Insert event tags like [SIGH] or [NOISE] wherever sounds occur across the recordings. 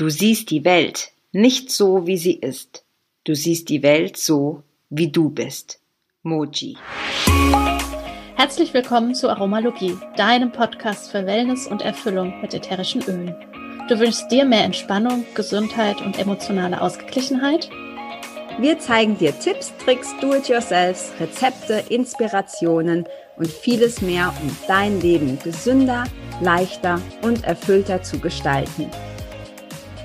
Du siehst die Welt nicht so, wie sie ist. Du siehst die Welt so, wie du bist. Moji. Herzlich willkommen zu Aromalogie, deinem Podcast für Wellness und Erfüllung mit ätherischen Ölen. Du wünschst dir mehr Entspannung, Gesundheit und emotionale Ausgeglichenheit? Wir zeigen dir Tipps, Tricks, Do-it-yourselfs, Rezepte, Inspirationen und vieles mehr, um dein Leben gesünder, leichter und erfüllter zu gestalten.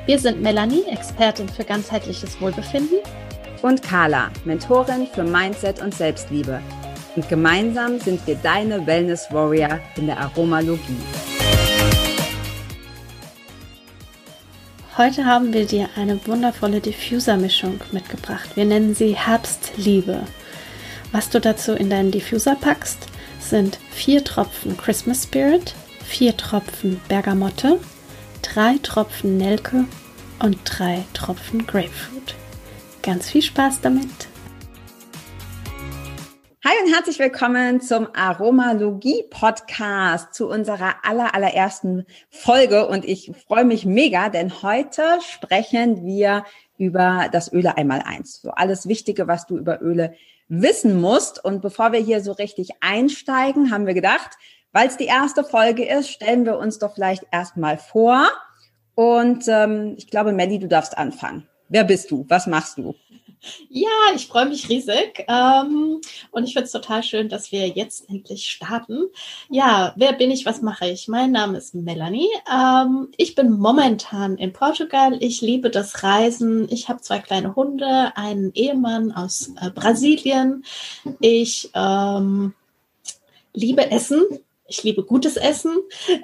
Wir sind Melanie, Expertin für ganzheitliches Wohlbefinden. Und Carla, Mentorin für Mindset und Selbstliebe. Und gemeinsam sind wir deine Wellness Warrior in der Aromalogie. Heute haben wir dir eine wundervolle Diffuser-Mischung mitgebracht. Wir nennen sie Herbstliebe. Was du dazu in deinen Diffuser packst, sind vier Tropfen Christmas Spirit, vier Tropfen Bergamotte, drei Tropfen Nelke und drei Tropfen Grapefruit. Ganz viel Spaß damit! Hi und herzlich willkommen zum Aromalogie Podcast, zu unserer aller, allerersten Folge. Und ich freue mich mega, denn heute sprechen wir über das Öle einmal eins. So alles Wichtige, was du über Öle wissen musst. Und bevor wir hier so richtig einsteigen, haben wir gedacht, weil es die erste Folge ist, stellen wir uns doch vielleicht erstmal vor. Und ähm, ich glaube, Melly, du darfst anfangen. Wer bist du? Was machst du? Ja, ich freue mich riesig. Ähm, und ich finde es total schön, dass wir jetzt endlich starten. Ja, wer bin ich? Was mache ich? Mein Name ist Melanie. Ähm, ich bin momentan in Portugal. Ich liebe das Reisen. Ich habe zwei kleine Hunde, einen Ehemann aus äh, Brasilien. Ich ähm, liebe Essen. Ich liebe gutes Essen.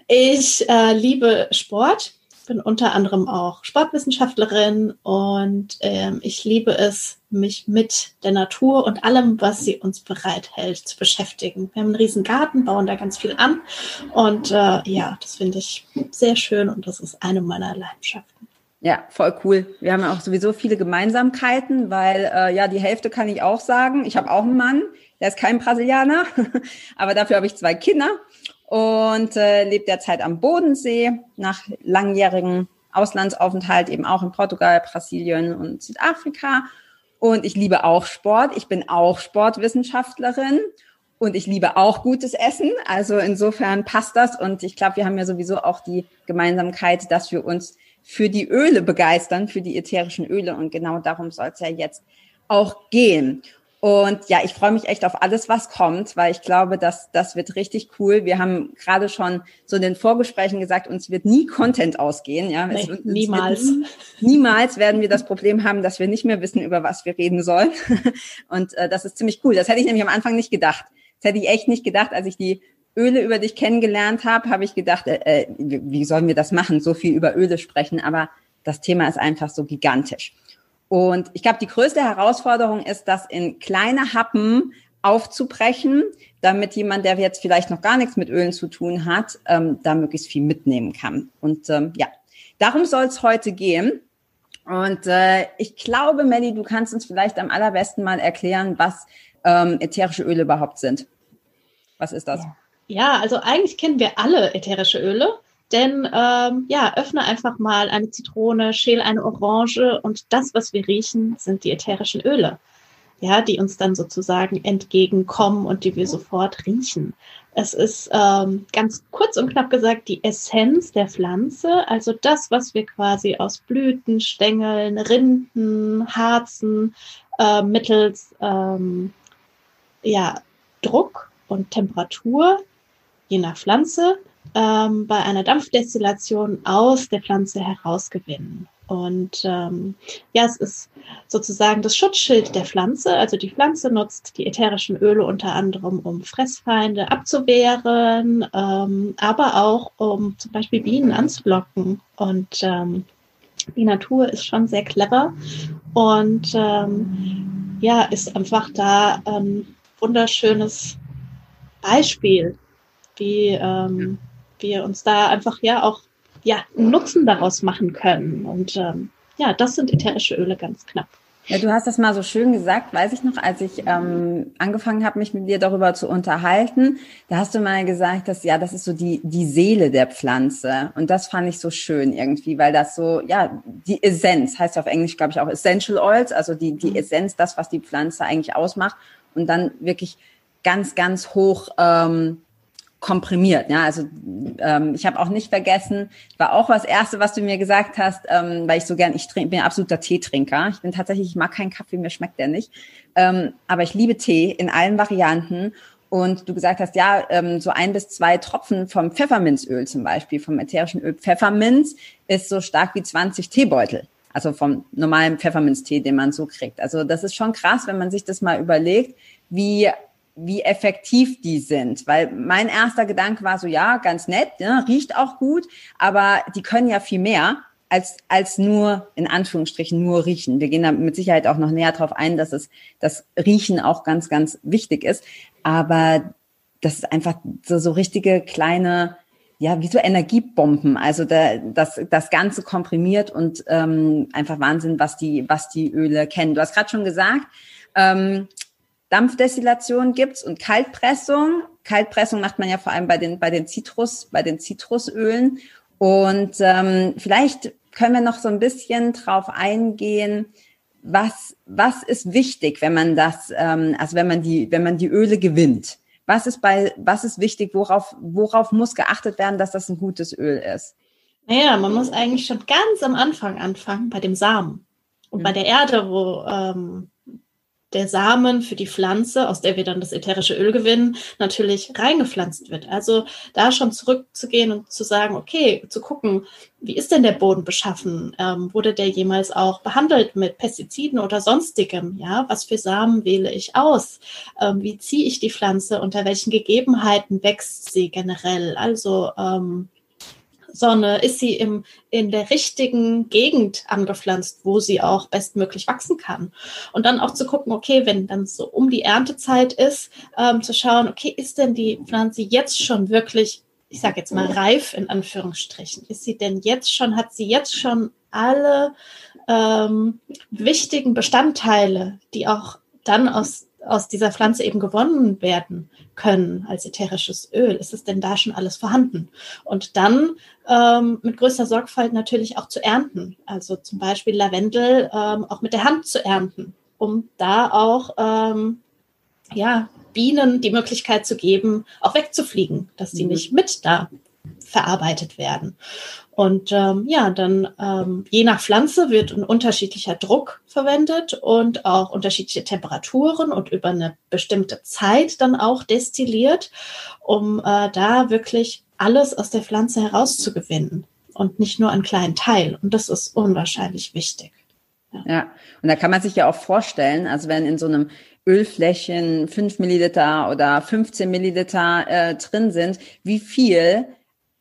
Ich äh, liebe Sport bin unter anderem auch Sportwissenschaftlerin und ähm, ich liebe es, mich mit der Natur und allem, was sie uns bereithält, zu beschäftigen. Wir haben einen riesen Garten, bauen da ganz viel an und äh, ja, das finde ich sehr schön und das ist eine meiner Leidenschaften. Ja, voll cool. Wir haben ja auch sowieso viele Gemeinsamkeiten, weil äh, ja, die Hälfte kann ich auch sagen. Ich habe auch einen Mann, der ist kein Brasilianer, [LAUGHS] aber dafür habe ich zwei Kinder und äh, lebt derzeit am Bodensee nach langjährigen Auslandsaufenthalt eben auch in Portugal, Brasilien und Südafrika. Und ich liebe auch Sport. Ich bin auch Sportwissenschaftlerin und ich liebe auch gutes Essen. Also insofern passt das. Und ich glaube, wir haben ja sowieso auch die Gemeinsamkeit, dass wir uns für die Öle begeistern, für die ätherischen Öle. Und genau darum soll es ja jetzt auch gehen. Und ja, ich freue mich echt auf alles, was kommt, weil ich glaube, dass das wird richtig cool. Wir haben gerade schon so in den Vorgesprächen gesagt, uns wird nie Content ausgehen. Ja, nee, wird, niemals. Nie, niemals werden wir das Problem haben, dass wir nicht mehr wissen, über was wir reden sollen. [LAUGHS] Und äh, das ist ziemlich cool. Das hätte ich nämlich am Anfang nicht gedacht. Das hätte ich echt nicht gedacht, als ich die Öle über dich kennengelernt habe, habe ich gedacht, äh, äh wie sollen wir das machen, so viel über Öle sprechen. Aber das Thema ist einfach so gigantisch. Und ich glaube, die größte Herausforderung ist, das in kleine Happen aufzubrechen, damit jemand, der jetzt vielleicht noch gar nichts mit Ölen zu tun hat, ähm, da möglichst viel mitnehmen kann. Und ähm, ja, darum soll es heute gehen. Und äh, ich glaube, Melly, du kannst uns vielleicht am allerbesten mal erklären, was ähm, ätherische Öle überhaupt sind. Was ist das? Ja, also eigentlich kennen wir alle ätherische Öle. Denn ähm, ja, öffne einfach mal eine Zitrone, schäle eine Orange und das, was wir riechen, sind die ätherischen Öle. Ja, die uns dann sozusagen entgegenkommen und die wir sofort riechen. Es ist ähm, ganz kurz und knapp gesagt die Essenz der Pflanze, also das, was wir quasi aus Blüten, Stängeln, Rinden, Harzen äh, mittels ähm, ja, Druck und Temperatur je nach Pflanze ähm, bei einer Dampfdestillation aus der Pflanze herausgewinnen. Und ähm, ja, es ist sozusagen das Schutzschild der Pflanze. Also die Pflanze nutzt die ätherischen Öle unter anderem, um Fressfeinde abzuwehren, ähm, aber auch um zum Beispiel Bienen anzulocken. Und ähm, die Natur ist schon sehr clever und ähm, ja, ist einfach da ein wunderschönes Beispiel, wie ähm, wir uns da einfach ja auch ja Nutzen daraus machen können. Und ähm, ja, das sind ätherische Öle ganz knapp. Ja, du hast das mal so schön gesagt, weiß ich noch, als ich ähm, angefangen habe, mich mit dir darüber zu unterhalten. Da hast du mal gesagt, dass ja, das ist so die die Seele der Pflanze und das fand ich so schön irgendwie, weil das so ja die Essenz heißt ja auf Englisch glaube ich auch Essential Oils, also die die. Essenz, das was die Pflanze eigentlich ausmacht und dann wirklich ganz ganz hoch ähm, komprimiert. Ja, also ähm, ich habe auch nicht vergessen, war auch was Erste, was du mir gesagt hast, ähm, weil ich so gern, ich trink, bin ein absoluter Teetrinker. Ich bin tatsächlich, ich mag keinen Kaffee, mir schmeckt der nicht. Ähm, aber ich liebe Tee in allen Varianten. Und du gesagt hast, ja, ähm, so ein bis zwei Tropfen vom Pfefferminzöl zum Beispiel, vom ätherischen Öl Pfefferminz, ist so stark wie 20 Teebeutel. Also vom normalen Pfefferminztee, den man so kriegt. Also das ist schon krass, wenn man sich das mal überlegt, wie wie effektiv die sind. Weil mein erster Gedanke war so, ja, ganz nett, ja, riecht auch gut, aber die können ja viel mehr als, als nur, in Anführungsstrichen, nur riechen. Wir gehen da mit Sicherheit auch noch näher drauf ein, dass es, das Riechen auch ganz, ganz wichtig ist. Aber das ist einfach so, so richtige kleine, ja, wie so Energiebomben. Also da, das, das Ganze komprimiert und ähm, einfach Wahnsinn, was die, was die Öle kennen. Du hast gerade schon gesagt, ähm, Dampfdestillation gibt's und Kaltpressung. Kaltpressung macht man ja vor allem bei den, bei den Zitrus, bei den Zitrusölen. Und ähm, vielleicht können wir noch so ein bisschen drauf eingehen, was, was ist wichtig, wenn man das, ähm, also wenn man die, wenn man die Öle gewinnt. Was ist bei, was ist wichtig, worauf, worauf muss geachtet werden, dass das ein gutes Öl ist? Naja, man muss eigentlich schon ganz am Anfang anfangen, bei dem Samen. Und mhm. bei der Erde, wo ähm, der Samen für die Pflanze, aus der wir dann das ätherische Öl gewinnen, natürlich reingepflanzt wird. Also da schon zurückzugehen und zu sagen, okay, zu gucken, wie ist denn der Boden beschaffen? Ähm, wurde der jemals auch behandelt mit Pestiziden oder sonstigem? Ja, was für Samen wähle ich aus? Ähm, wie ziehe ich die Pflanze? Unter welchen Gegebenheiten wächst sie generell? Also ähm, Sonne? Ist sie im, in der richtigen Gegend angepflanzt, wo sie auch bestmöglich wachsen kann? Und dann auch zu gucken, okay, wenn dann so um die Erntezeit ist, ähm, zu schauen, okay, ist denn die Pflanze jetzt schon wirklich, ich sage jetzt mal reif in Anführungsstrichen? Ist sie denn jetzt schon, hat sie jetzt schon alle ähm, wichtigen Bestandteile, die auch dann aus aus dieser Pflanze eben gewonnen werden können als ätherisches Öl? Ist es denn da schon alles vorhanden? Und dann ähm, mit größter Sorgfalt natürlich auch zu ernten. Also zum Beispiel Lavendel ähm, auch mit der Hand zu ernten, um da auch ähm, ja, Bienen die Möglichkeit zu geben, auch wegzufliegen, dass sie mhm. nicht mit da verarbeitet werden. Und ähm, ja, dann ähm, je nach Pflanze wird ein unterschiedlicher Druck verwendet und auch unterschiedliche Temperaturen und über eine bestimmte Zeit dann auch destilliert, um äh, da wirklich alles aus der Pflanze herauszugewinnen und nicht nur einen kleinen Teil. Und das ist unwahrscheinlich wichtig. Ja. ja, und da kann man sich ja auch vorstellen, also wenn in so einem Ölflächen 5 Milliliter oder 15 Milliliter äh, drin sind, wie viel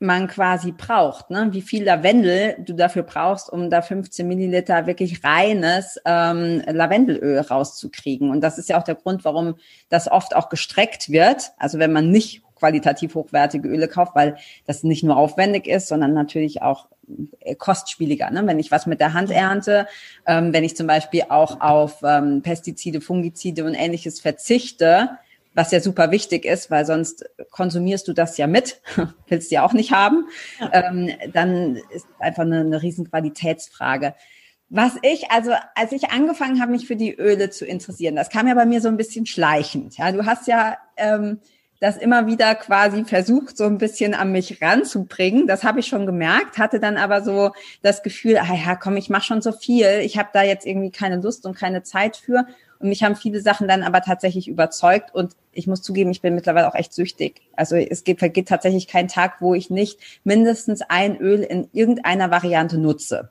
man quasi braucht, ne? wie viel Lavendel du dafür brauchst, um da 15 Milliliter wirklich reines ähm, Lavendelöl rauszukriegen. Und das ist ja auch der Grund, warum das oft auch gestreckt wird. Also wenn man nicht qualitativ hochwertige Öle kauft, weil das nicht nur aufwendig ist, sondern natürlich auch äh, kostspieliger. Ne? Wenn ich was mit der Hand ernte, ähm, wenn ich zum Beispiel auch auf ähm, Pestizide, Fungizide und ähnliches verzichte, was ja super wichtig ist, weil sonst konsumierst du das ja mit, [LAUGHS] willst du ja auch nicht haben, ja. ähm, dann ist einfach eine, eine riesen Qualitätsfrage. Was ich, also als ich angefangen habe, mich für die Öle zu interessieren, das kam ja bei mir so ein bisschen schleichend. Ja, du hast ja ähm, das immer wieder quasi versucht, so ein bisschen an mich ranzubringen. Das habe ich schon gemerkt, hatte dann aber so das Gefühl, ah ja, komm, ich mache schon so viel, ich habe da jetzt irgendwie keine Lust und keine Zeit für. Und mich haben viele Sachen dann aber tatsächlich überzeugt und ich muss zugeben, ich bin mittlerweile auch echt süchtig. Also es geht, vergeht tatsächlich kein Tag, wo ich nicht mindestens ein Öl in irgendeiner Variante nutze.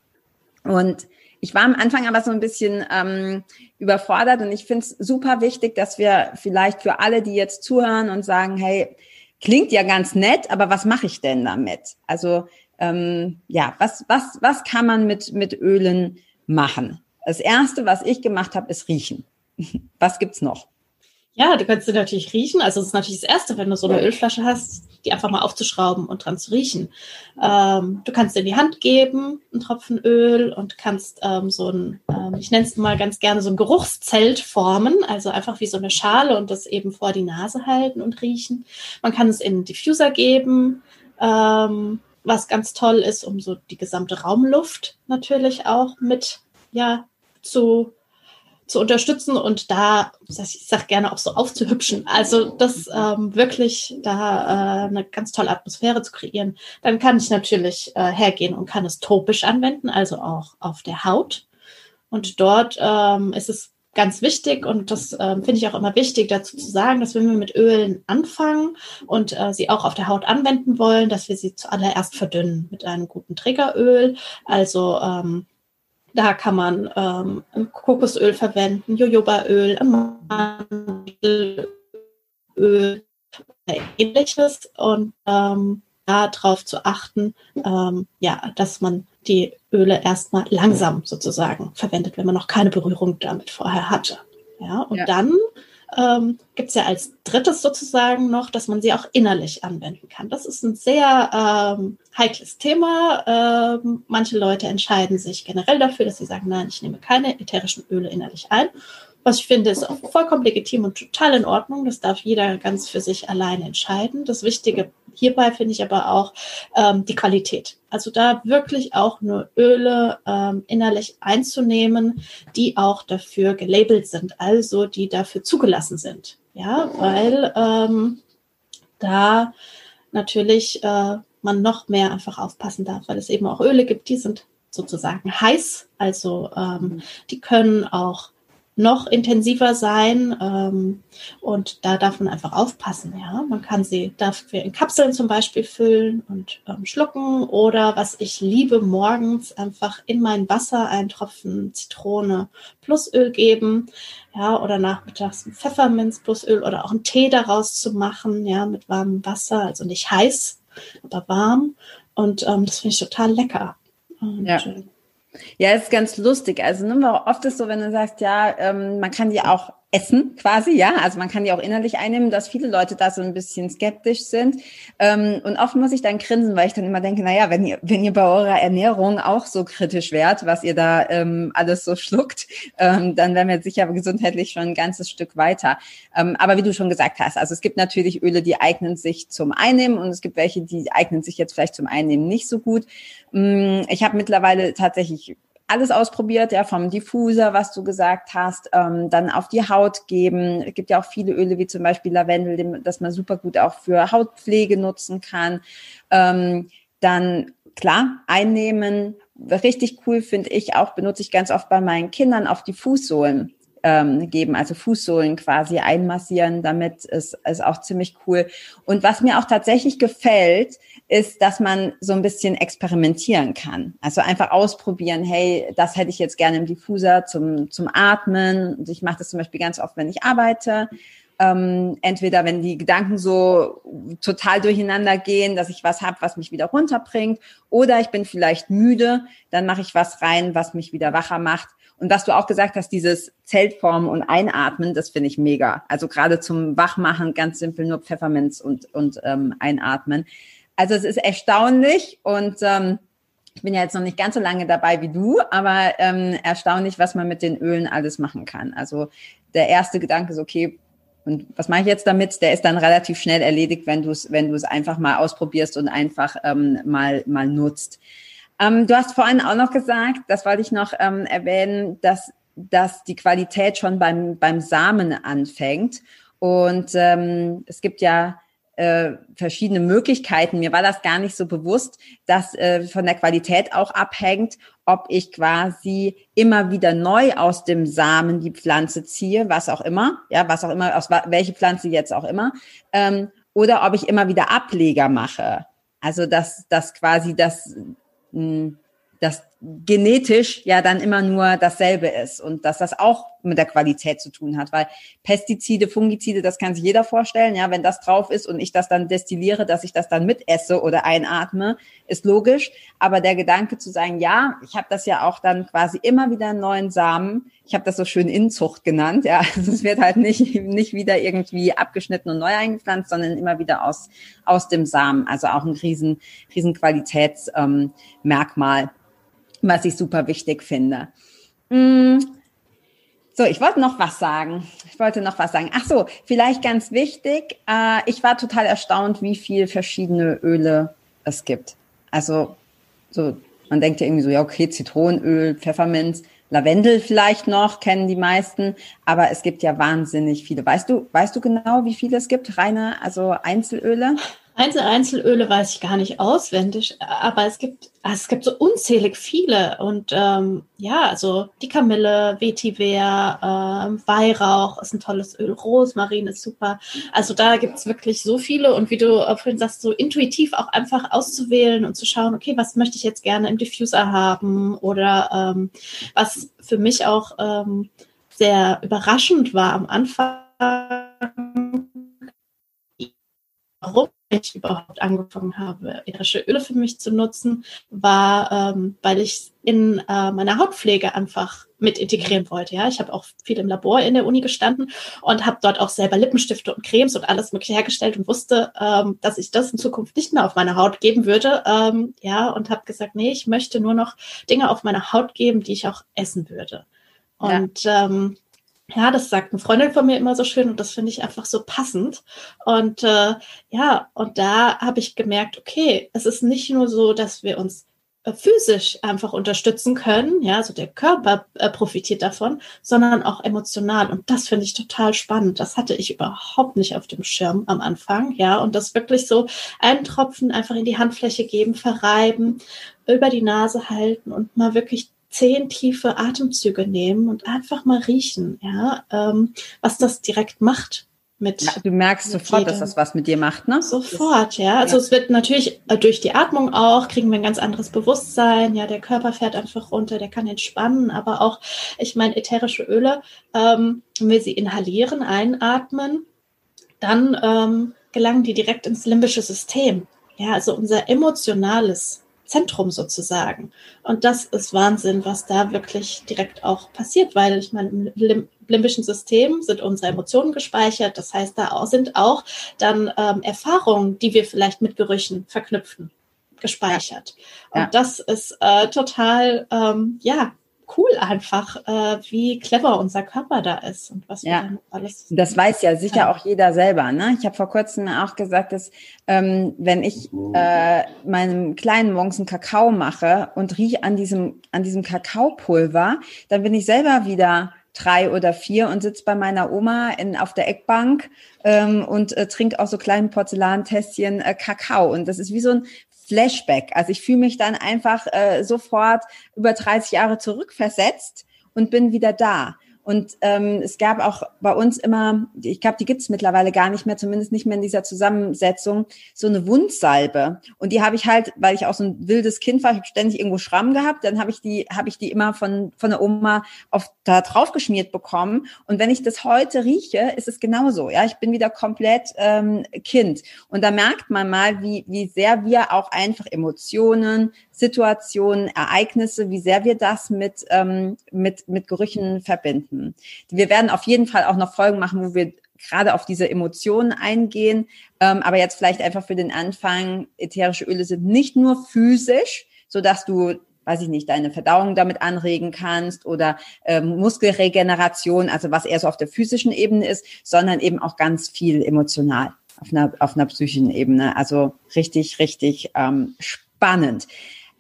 Und ich war am Anfang aber so ein bisschen ähm, überfordert und ich finde es super wichtig, dass wir vielleicht für alle, die jetzt zuhören und sagen, hey, klingt ja ganz nett, aber was mache ich denn damit? Also ähm, ja, was, was, was kann man mit, mit Ölen machen? Das Erste, was ich gemacht habe, ist riechen. [LAUGHS] Was gibt's noch? Ja, du kannst sie natürlich riechen. Also es ist natürlich das Erste, wenn du so eine Ölflasche hast, die einfach mal aufzuschrauben und dran zu riechen. Ähm, du kannst in die Hand geben, einen Tropfen Öl und kannst ähm, so ein, ähm, ich nenne es mal ganz gerne so ein Geruchszelt formen, also einfach wie so eine Schale und das eben vor die Nase halten und riechen. Man kann es in einen Diffuser geben, ähm, was ganz toll ist, um so die gesamte Raumluft natürlich auch mit ja zu zu unterstützen und da, ich sag gerne auch so aufzuhübschen. Also das ähm, wirklich da äh, eine ganz tolle Atmosphäre zu kreieren. Dann kann ich natürlich äh, hergehen und kann es topisch anwenden, also auch auf der Haut. Und dort ähm, ist es ganz wichtig und das ähm, finde ich auch immer wichtig dazu zu sagen, dass wenn wir mit Ölen anfangen und äh, sie auch auf der Haut anwenden wollen, dass wir sie zuallererst verdünnen mit einem guten Triggeröl. Also ähm, da kann man ähm, Kokosöl verwenden, Jojobaöl, Mandelöl, ähnliches und ähm, darauf zu achten, ähm, ja, dass man die Öle erstmal langsam sozusagen verwendet, wenn man noch keine Berührung damit vorher hatte. Ja, und ja. dann ähm, gibt es ja als drittes sozusagen noch, dass man sie auch innerlich anwenden kann. Das ist ein sehr ähm, heikles Thema. Ähm, manche Leute entscheiden sich generell dafür, dass sie sagen, nein, ich nehme keine ätherischen Öle innerlich ein. Was ich finde, ist auch vollkommen legitim und total in Ordnung. Das darf jeder ganz für sich alleine entscheiden. Das Wichtige hierbei finde ich aber auch ähm, die Qualität. Also da wirklich auch nur Öle ähm, innerlich einzunehmen, die auch dafür gelabelt sind, also die dafür zugelassen sind. Ja, weil ähm, da natürlich äh, man noch mehr einfach aufpassen darf, weil es eben auch Öle gibt, die sind sozusagen heiß, also ähm, die können auch noch intensiver sein. Ähm, und da darf man einfach aufpassen. Ja, man kann sie dafür in Kapseln zum Beispiel füllen und ähm, schlucken oder was ich liebe, morgens einfach in mein Wasser einen Tropfen Zitrone plus Öl geben. Ja, oder nachmittags ein Pfefferminz plus Öl oder auch einen Tee daraus zu machen. Ja, mit warmem Wasser, also nicht heiß, aber warm. Und ähm, das finde ich total lecker. Und, ja. Ja, ist ganz lustig. Also ne, oft ist so, wenn du sagst, ja, ähm, man kann die auch essen quasi, ja. Also man kann die auch innerlich einnehmen, dass viele Leute da so ein bisschen skeptisch sind. Ähm, und oft muss ich dann grinsen, weil ich dann immer denke, na ja, wenn ihr, wenn ihr bei eurer Ernährung auch so kritisch wärt, was ihr da ähm, alles so schluckt, ähm, dann wären wir sicher gesundheitlich schon ein ganzes Stück weiter. Aber wie du schon gesagt hast, also es gibt natürlich Öle, die eignen sich zum Einnehmen und es gibt welche, die eignen sich jetzt vielleicht zum Einnehmen nicht so gut. Mm, ich habe mittlerweile tatsächlich alles ausprobiert, ja, vom Diffuser, was du gesagt hast, ähm, dann auf die Haut geben. Es gibt ja auch viele Öle, wie zum Beispiel Lavendel, das man super gut auch für Hautpflege nutzen kann. Ähm, dann klar, einnehmen. Richtig cool finde ich auch, benutze ich ganz oft bei meinen Kindern auf die Fußsohlen ähm, geben, also Fußsohlen quasi einmassieren, damit ist, ist auch ziemlich cool. Und was mir auch tatsächlich gefällt, ist, dass man so ein bisschen experimentieren kann. Also einfach ausprobieren, hey, das hätte ich jetzt gerne im Diffuser zum, zum Atmen. Und ich mache das zum Beispiel ganz oft, wenn ich arbeite. Ähm, entweder wenn die Gedanken so total durcheinander gehen, dass ich was habe, was mich wieder runterbringt, oder ich bin vielleicht müde, dann mache ich was rein, was mich wieder wacher macht. Und was du auch gesagt hast, dieses Zeltformen und Einatmen, das finde ich mega. Also gerade zum Wachmachen ganz simpel nur Pfefferminz und, und ähm, Einatmen. Also es ist erstaunlich und ähm, ich bin ja jetzt noch nicht ganz so lange dabei wie du, aber ähm, erstaunlich, was man mit den Ölen alles machen kann. Also der erste Gedanke ist, okay, und was mache ich jetzt damit? Der ist dann relativ schnell erledigt, wenn du es, wenn du es einfach mal ausprobierst und einfach ähm, mal, mal nutzt. Ähm, du hast vorhin auch noch gesagt, das wollte ich noch ähm, erwähnen, dass, dass die Qualität schon beim, beim Samen anfängt. Und ähm, es gibt ja äh, verschiedene Möglichkeiten. Mir war das gar nicht so bewusst, dass äh, von der Qualität auch abhängt, ob ich quasi immer wieder neu aus dem Samen die Pflanze ziehe, was auch immer, ja, was auch immer, aus welche Pflanze jetzt auch immer, ähm, oder ob ich immer wieder Ableger mache. Also dass, dass quasi das, dass genetisch ja dann immer nur dasselbe ist und dass das auch mit der Qualität zu tun hat, weil Pestizide, Fungizide, das kann sich jeder vorstellen, ja, wenn das drauf ist und ich das dann destilliere, dass ich das dann mitesse oder einatme, ist logisch, aber der Gedanke zu sagen, ja, ich habe das ja auch dann quasi immer wieder einen neuen Samen, ich habe das so schön Inzucht genannt, ja, [LAUGHS] es wird halt nicht nicht wieder irgendwie abgeschnitten und neu eingepflanzt, sondern immer wieder aus aus dem Samen, also auch ein riesen riesen Qualitätsmerkmal, ähm, was ich super wichtig finde. Mm so, ich wollte noch was sagen. Ich wollte noch was sagen. Ach so, vielleicht ganz wichtig. Äh, ich war total erstaunt, wie viel verschiedene Öle es gibt. Also, so, man denkt ja irgendwie so, ja, okay, Zitronenöl, Pfefferminz, Lavendel vielleicht noch, kennen die meisten, aber es gibt ja wahnsinnig viele. Weißt du, weißt du genau, wie viele es gibt? Reine, also Einzelöle? Einzel Einzelöle weiß ich gar nicht auswendig, aber es gibt, es gibt so unzählig viele. Und ähm, ja, also die Kamille, Vetiver, ähm, Weihrauch ist ein tolles Öl, Rosmarin ist super. Also da gibt es wirklich so viele und wie du vorhin sagst, so intuitiv auch einfach auszuwählen und zu schauen, okay, was möchte ich jetzt gerne im Diffuser haben oder ähm, was für mich auch ähm, sehr überraschend war am Anfang warum ich überhaupt angefangen habe, ätherische Öle für mich zu nutzen, war, ähm, weil ich in äh, meiner Hautpflege einfach mit integrieren wollte. Ja, ich habe auch viel im Labor in der Uni gestanden und habe dort auch selber Lippenstifte und Cremes und alles mögliche hergestellt und wusste, ähm, dass ich das in Zukunft nicht mehr auf meine Haut geben würde. Ähm, ja, und habe gesagt, nee, ich möchte nur noch Dinge auf meine Haut geben, die ich auch essen würde. Und ja. ähm, ja, das sagt eine Freundin von mir immer so schön und das finde ich einfach so passend. Und äh, ja, und da habe ich gemerkt, okay, es ist nicht nur so, dass wir uns äh, physisch einfach unterstützen können, ja, also der Körper äh, profitiert davon, sondern auch emotional. Und das finde ich total spannend. Das hatte ich überhaupt nicht auf dem Schirm am Anfang, ja, und das wirklich so einen Tropfen einfach in die Handfläche geben, verreiben, über die Nase halten und mal wirklich zehn tiefe Atemzüge nehmen und einfach mal riechen, ja, ähm, was das direkt macht mit. Ja, du merkst sofort, jedem. dass das was mit dir macht, ne? Sofort, ja. Also ja. es wird natürlich äh, durch die Atmung auch, kriegen wir ein ganz anderes Bewusstsein, ja, der Körper fährt einfach runter, der kann entspannen, aber auch, ich meine, ätherische Öle, ähm, wenn wir sie inhalieren, einatmen, dann ähm, gelangen die direkt ins limbische System. Ja, also unser emotionales Zentrum sozusagen. Und das ist Wahnsinn, was da wirklich direkt auch passiert, weil ich meine, im limbischen System sind unsere Emotionen gespeichert. Das heißt, da sind auch dann ähm, Erfahrungen, die wir vielleicht mit Gerüchen verknüpfen, gespeichert. Ja. Und das ist äh, total, ähm, ja, cool einfach, äh, wie clever unser Körper da ist und was ja. wir alles. Das weiß ja sicher auch jeder selber. Ne? Ich habe vor kurzem auch gesagt, dass ähm, wenn ich äh, meinem kleinen morgens einen Kakao mache und rieche an diesem an diesem Kakaopulver, dann bin ich selber wieder drei oder vier und sitze bei meiner Oma in, auf der Eckbank ähm, und äh, trinke auch so kleinen Porzellantässchen äh, Kakao. Und das ist wie so ein Flashback. Also ich fühle mich dann einfach äh, sofort über 30 Jahre zurückversetzt und bin wieder da. Und ähm, es gab auch bei uns immer, ich glaube, die gibt es mittlerweile gar nicht mehr, zumindest nicht mehr in dieser Zusammensetzung, so eine Wundsalbe. Und die habe ich halt, weil ich auch so ein wildes Kind war, ich habe ständig irgendwo Schramm gehabt, dann habe ich die, habe ich die immer von von der Oma auf da drauf geschmiert bekommen. Und wenn ich das heute rieche, ist es genauso. Ja, ich bin wieder komplett ähm, Kind. Und da merkt man mal, wie wie sehr wir auch einfach Emotionen, Situationen, Ereignisse, wie sehr wir das mit, ähm, mit, mit Gerüchen verbinden. Wir werden auf jeden Fall auch noch Folgen machen, wo wir gerade auf diese Emotionen eingehen. Ähm, aber jetzt vielleicht einfach für den Anfang, ätherische Öle sind nicht nur physisch, so dass du weiß ich nicht, deine Verdauung damit anregen kannst oder ähm, Muskelregeneration, also was eher so auf der physischen Ebene ist, sondern eben auch ganz viel emotional auf einer, auf einer psychischen Ebene. Also richtig, richtig ähm, spannend.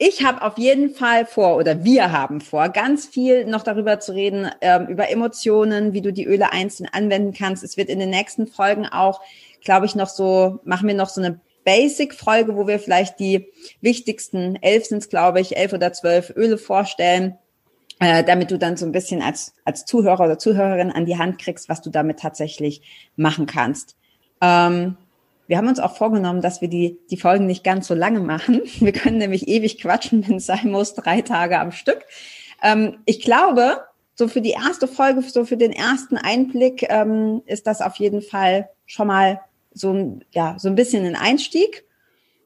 Ich habe auf jeden Fall vor, oder wir haben vor, ganz viel noch darüber zu reden, ähm, über Emotionen, wie du die Öle einzeln anwenden kannst. Es wird in den nächsten Folgen auch, glaube ich, noch so, machen wir noch so eine Basic-Folge, wo wir vielleicht die wichtigsten, elf sind es, glaube ich, elf oder zwölf Öle vorstellen, äh, damit du dann so ein bisschen als, als Zuhörer oder Zuhörerin an die Hand kriegst, was du damit tatsächlich machen kannst. Ähm, wir haben uns auch vorgenommen, dass wir die, die Folgen nicht ganz so lange machen. [LAUGHS] Wir können nämlich ewig quatschen, wenn es sein muss, drei Tage am Stück. Ähm, ich glaube, so für die erste Folge, so für den ersten Einblick ähm, ist das auf jeden Fall schon mal so ein, ja, so ein bisschen ein Einstieg.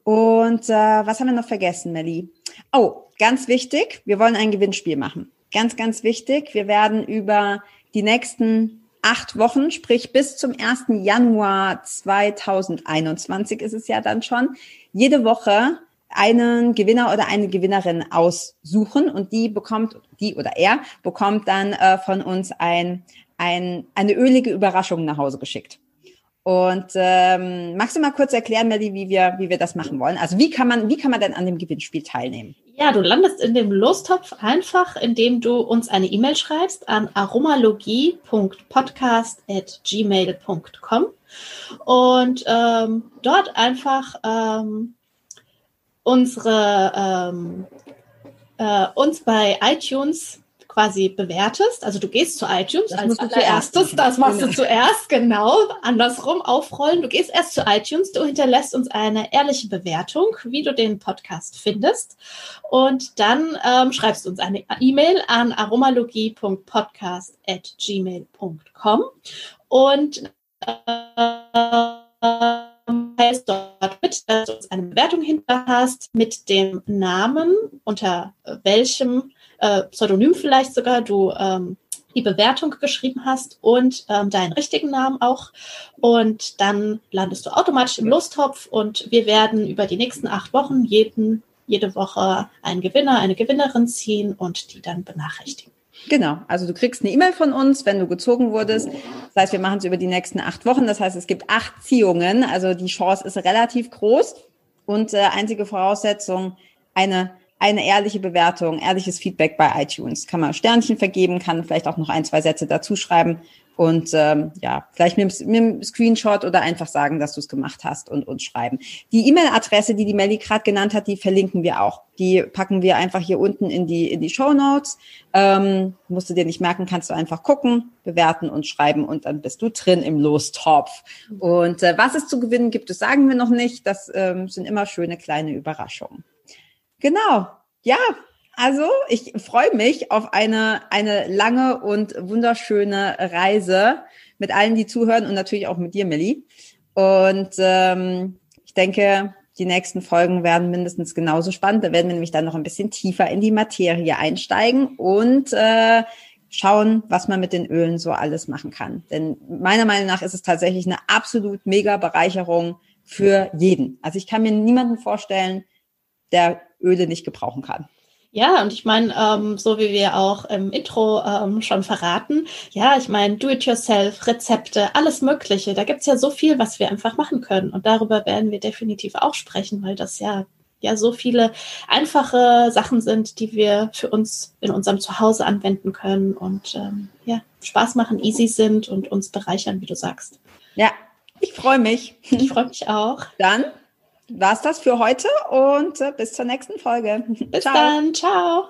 Und äh, was haben wir noch vergessen, Melli? Oh, ganz wichtig, wir wollen ein Gewinnspiel machen. Ganz, ganz wichtig. Wir werden über die nächsten acht Wochen, sprich bis zum 1. Januar 2021 ist es ja dann schon, jede Woche einen Gewinner oder eine Gewinnerin aussuchen und die bekommt, die oder er bekommt dann äh, von uns ein, ein, eine ölige Überraschung nach Hause geschickt. Und ähm, magst du mal kurz erklären, Melly, wie wir, wie wir das machen wollen? Also wie kann man, wie kann man denn an dem Gewinnspiel teilnehmen? Ja, du landest in dem Lostopf einfach, indem du uns eine E-Mail schreibst an aromalogie.podcast.gmail.com und ähm, dort einfach ähm, unsere ähm, äh, uns bei iTunes quasi bewertest. Also du gehst zu iTunes das als allererstes, das machst genau. du zuerst, genau, andersrum aufrollen. Du gehst erst zu iTunes, du hinterlässt uns eine ehrliche Bewertung, wie du den Podcast findest. Und dann ähm, schreibst du uns eine E-Mail an aromalogie.podcast.gmail.com und äh, heißt dort mit, dass du eine Bewertung hinter hast mit dem Namen, unter welchem äh, Pseudonym vielleicht sogar du ähm, die Bewertung geschrieben hast und ähm, deinen richtigen Namen auch. Und dann landest du automatisch im Lostopf und wir werden über die nächsten acht Wochen jeden, jede Woche einen Gewinner, eine Gewinnerin ziehen und die dann benachrichtigen. Genau, also du kriegst eine E-Mail von uns, wenn du gezogen wurdest. Das heißt, wir machen es über die nächsten acht Wochen. Das heißt, es gibt acht Ziehungen. Also die Chance ist relativ groß. Und äh, einzige Voraussetzung, eine eine ehrliche Bewertung, ehrliches Feedback bei iTunes. Kann man Sternchen vergeben, kann vielleicht auch noch ein, zwei Sätze dazu schreiben und ähm, ja, vielleicht mit, mit einem Screenshot oder einfach sagen, dass du es gemacht hast und uns schreiben. Die E-Mail-Adresse, die die Melly gerade genannt hat, die verlinken wir auch. Die packen wir einfach hier unten in die in die Show Notes. Ähm, musst du dir nicht merken, kannst du einfach gucken, bewerten und schreiben und dann bist du drin im Lostopf. Und äh, was es zu gewinnen gibt, das sagen wir noch nicht. Das ähm, sind immer schöne kleine Überraschungen. Genau. Ja, also ich freue mich auf eine, eine lange und wunderschöne Reise mit allen, die zuhören und natürlich auch mit dir, Millie. Und ähm, ich denke, die nächsten Folgen werden mindestens genauso spannend. Da werden wir nämlich dann noch ein bisschen tiefer in die Materie einsteigen und äh, schauen, was man mit den Ölen so alles machen kann. Denn meiner Meinung nach ist es tatsächlich eine absolut mega Bereicherung für jeden. Also ich kann mir niemanden vorstellen, der Öle nicht gebrauchen kann. Ja, und ich meine, ähm, so wie wir auch im Intro ähm, schon verraten, ja, ich meine, Do-it-yourself, Rezepte, alles Mögliche. Da gibt's ja so viel, was wir einfach machen können. Und darüber werden wir definitiv auch sprechen, weil das ja ja so viele einfache Sachen sind, die wir für uns in unserem Zuhause anwenden können und ähm, ja, Spaß machen, easy sind und uns bereichern, wie du sagst. Ja, ich freue mich. Ich freue mich auch. Dann war's das für heute und äh, bis zur nächsten Folge. Bis ciao. dann, ciao.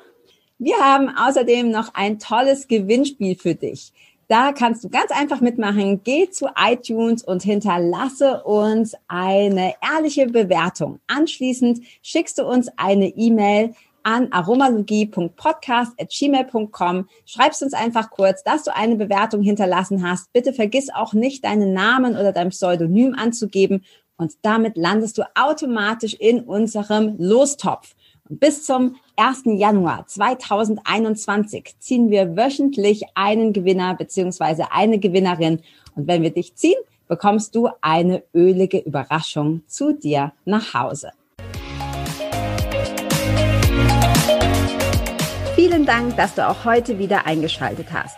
Wir haben außerdem noch ein tolles Gewinnspiel für dich. Da kannst du ganz einfach mitmachen. Geh zu iTunes und hinterlasse uns eine ehrliche Bewertung. Anschließend schickst du uns eine E-Mail an aromalogie.podcast.gmail.com. Schreibst uns einfach kurz, dass du eine Bewertung hinterlassen hast. Bitte vergiss auch nicht, deinen Namen oder dein Pseudonym anzugeben und damit landest du automatisch in unserem Lostopf. Und bis zum 1. Januar 2021 ziehen wir wöchentlich einen Gewinner beziehungsweise eine Gewinnerin. Und wenn wir dich ziehen, bekommst du eine ölige Überraschung zu dir nach Hause. Vielen Dank, dass du auch heute wieder eingeschaltet hast.